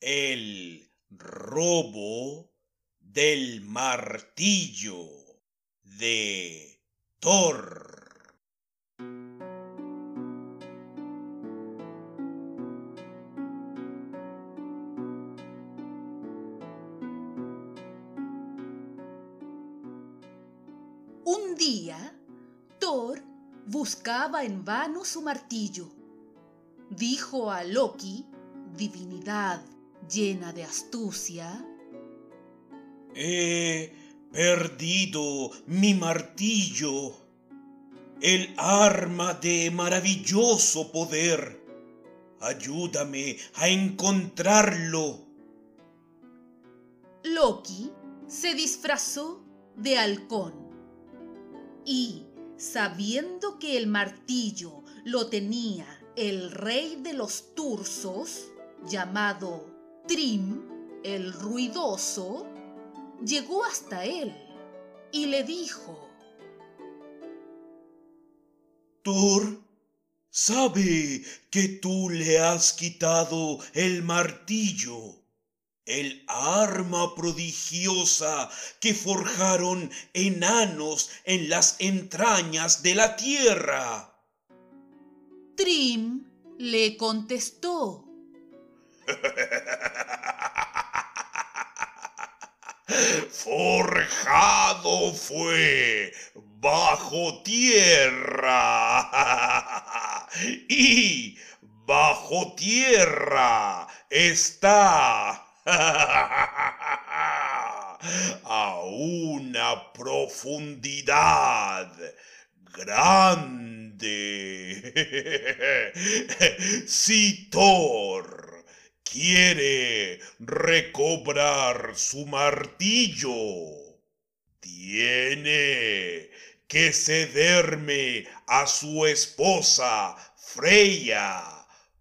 El robo del martillo de Thor. Un día, Thor buscaba en vano su martillo. Dijo a Loki, divinidad llena de astucia, He perdido mi martillo, el arma de maravilloso poder. Ayúdame a encontrarlo. Loki se disfrazó de halcón y, sabiendo que el martillo lo tenía el rey de los Tursos, llamado Trim el ruidoso, llegó hasta él y le dijo, Thor sabe que tú le has quitado el martillo, el arma prodigiosa que forjaron enanos en las entrañas de la tierra. Trim le contestó, Forjado fue bajo tierra. Y bajo tierra está. A una profundidad grande. quiere recobrar su martillo, tiene que cederme a su esposa Freya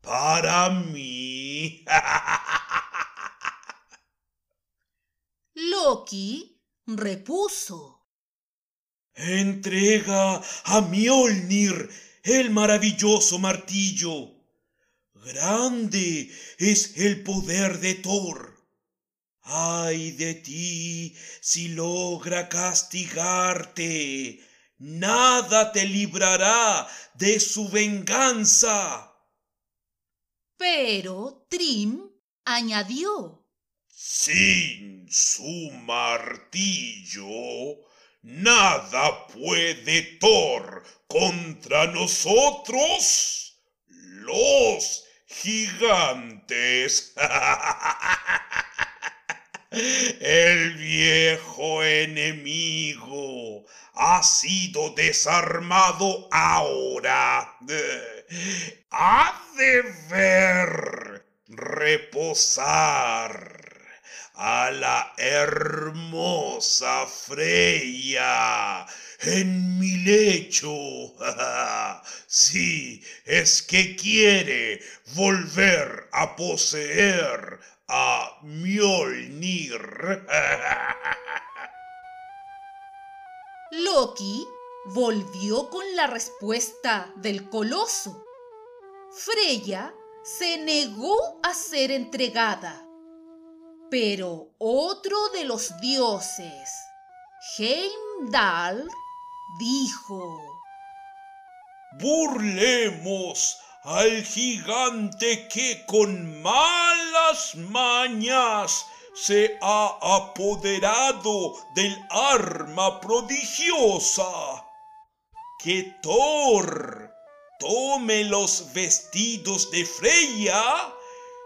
para mí. Loki repuso, Entrega a Mjolnir el maravilloso martillo. Grande es el poder de Thor. Ay de ti si logra castigarte. Nada te librará de su venganza. pero Trim añadió, Sin su martillo, nada puede Thor contra nosotros, los gigantes. El viejo enemigo ha sido desarmado ahora. Ha de ver reposar a la hermosa Freya en mi lecho. Sí, es que quiere volver a poseer a Mjolnir. Loki volvió con la respuesta del coloso. Freya se negó a ser entregada. Pero otro de los dioses, Heimdall, dijo, Burlemos al gigante que con malas mañas se ha apoderado del arma prodigiosa. Que Thor tome los vestidos de Freya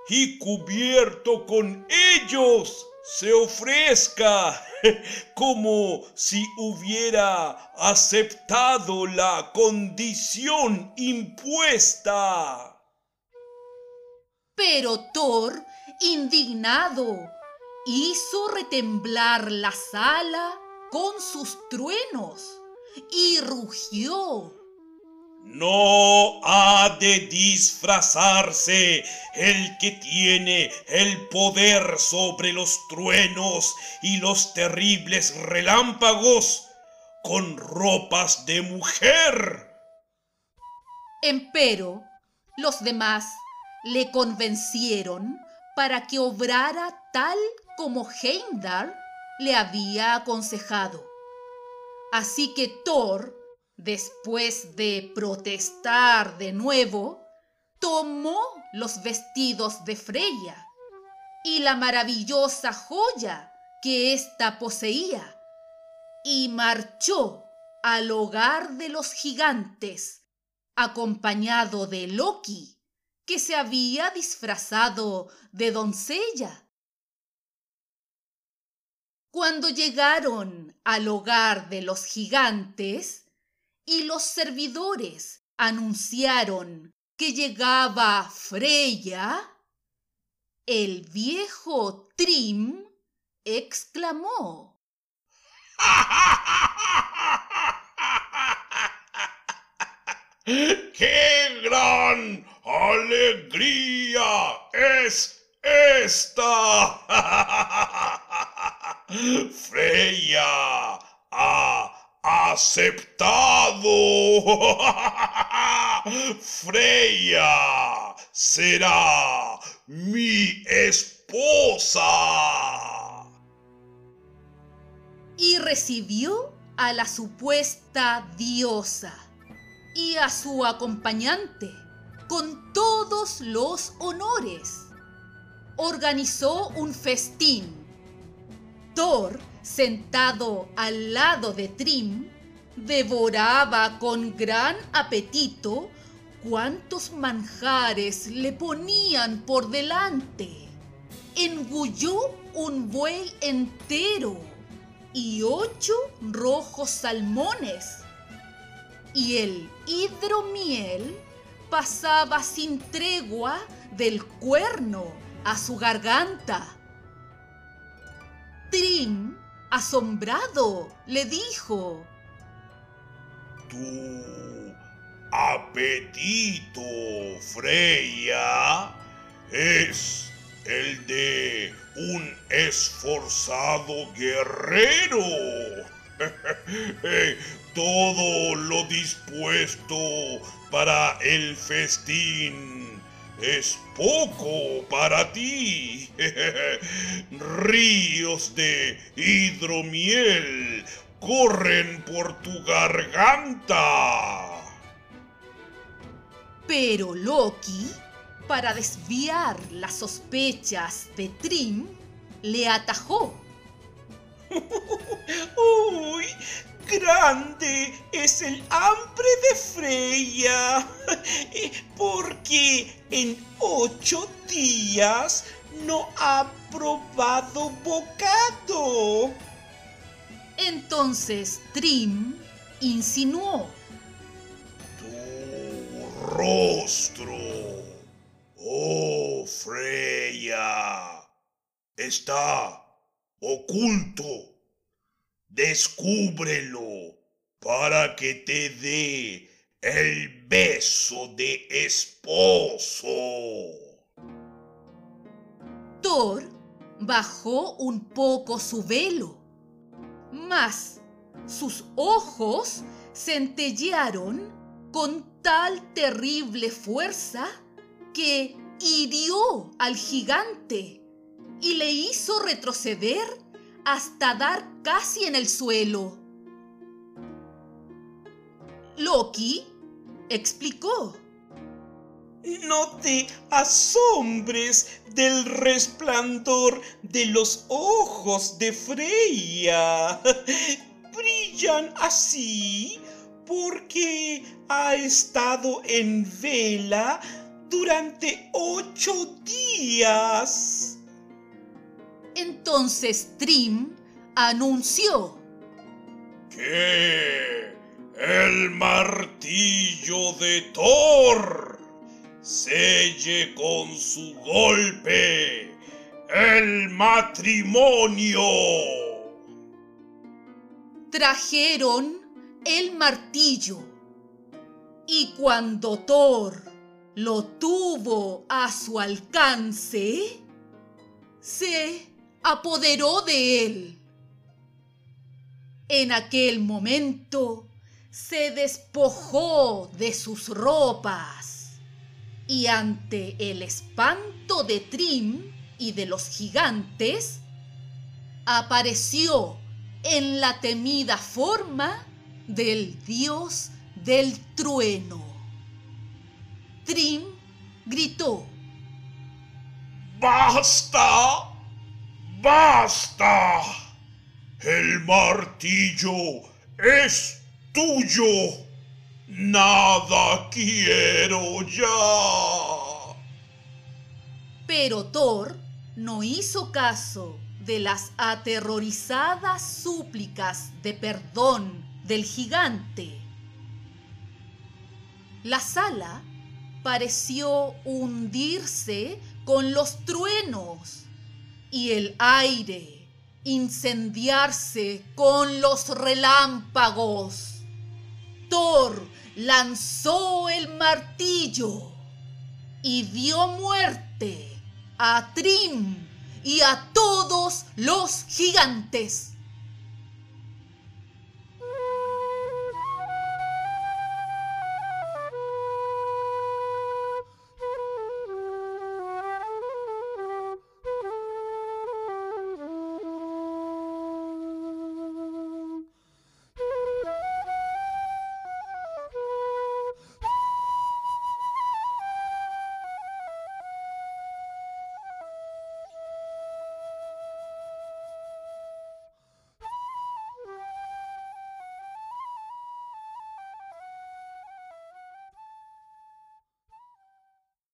y cubierto con ellos se ofrezca como si hubiera aceptado la condición impuesta. Pero Thor, indignado, hizo retemblar la sala con sus truenos y rugió. No ha de disfrazarse el que tiene el poder sobre los truenos y los terribles relámpagos con ropas de mujer. Empero, los demás le convencieron para que obrara tal como Heimdall le había aconsejado. Así que Thor, después de protestar de nuevo, tomó los vestidos de Freya y la maravillosa joya que ésta poseía y marchó al hogar de los gigantes, acompañado de Loki, que se había disfrazado de doncella. Cuando llegaron al hogar de los gigantes y los servidores anunciaron que llegaba Freya, el viejo Trim exclamó. ¡Qué gran alegría es esta! Freya aceptado. Freya será mi esposa. Y recibió a la supuesta diosa y a su acompañante con todos los honores. Organizó un festín. Thor, sentado al lado de Trim, devoraba con gran apetito cuántos manjares le ponían por delante. Engulló un buey entero y ocho rojos salmones. Y el hidromiel pasaba sin tregua del cuerno a su garganta. Trim, asombrado, le dijo, Tu apetito, Freya, es el de un esforzado guerrero. Todo lo dispuesto para el festín es poco para ti. Ríos de hidromiel corren por tu garganta. Pero Loki, para desviar las sospechas de Trim, le atajó. ¡Uy! Grande es el hambre de Freya, porque en ocho días no ha probado bocado. Entonces Trim insinuó. Tu rostro, oh Freya, está oculto. Descúbrelo para que te dé el beso de esposo. Thor bajó un poco su velo, mas sus ojos centellearon con tal terrible fuerza que hirió al gigante y le hizo retroceder hasta dar casi en el suelo. Loki explicó. No te asombres del resplandor de los ojos de Freya. Brillan así porque ha estado en vela durante ocho días. Entonces Trim anunció que el martillo de Thor selle con su golpe el matrimonio. Trajeron el martillo y cuando Thor lo tuvo a su alcance, se apoderó de él. En aquel momento se despojó de sus ropas y ante el espanto de Trim y de los gigantes, apareció en la temida forma del dios del trueno. Trim gritó. ¡Basta! ¡Basta! El martillo es tuyo. Nada quiero ya. Pero Thor no hizo caso de las aterrorizadas súplicas de perdón del gigante. La sala pareció hundirse con los truenos y el aire incendiarse con los relámpagos. Thor lanzó el martillo y dio muerte a Trim y a todos los gigantes.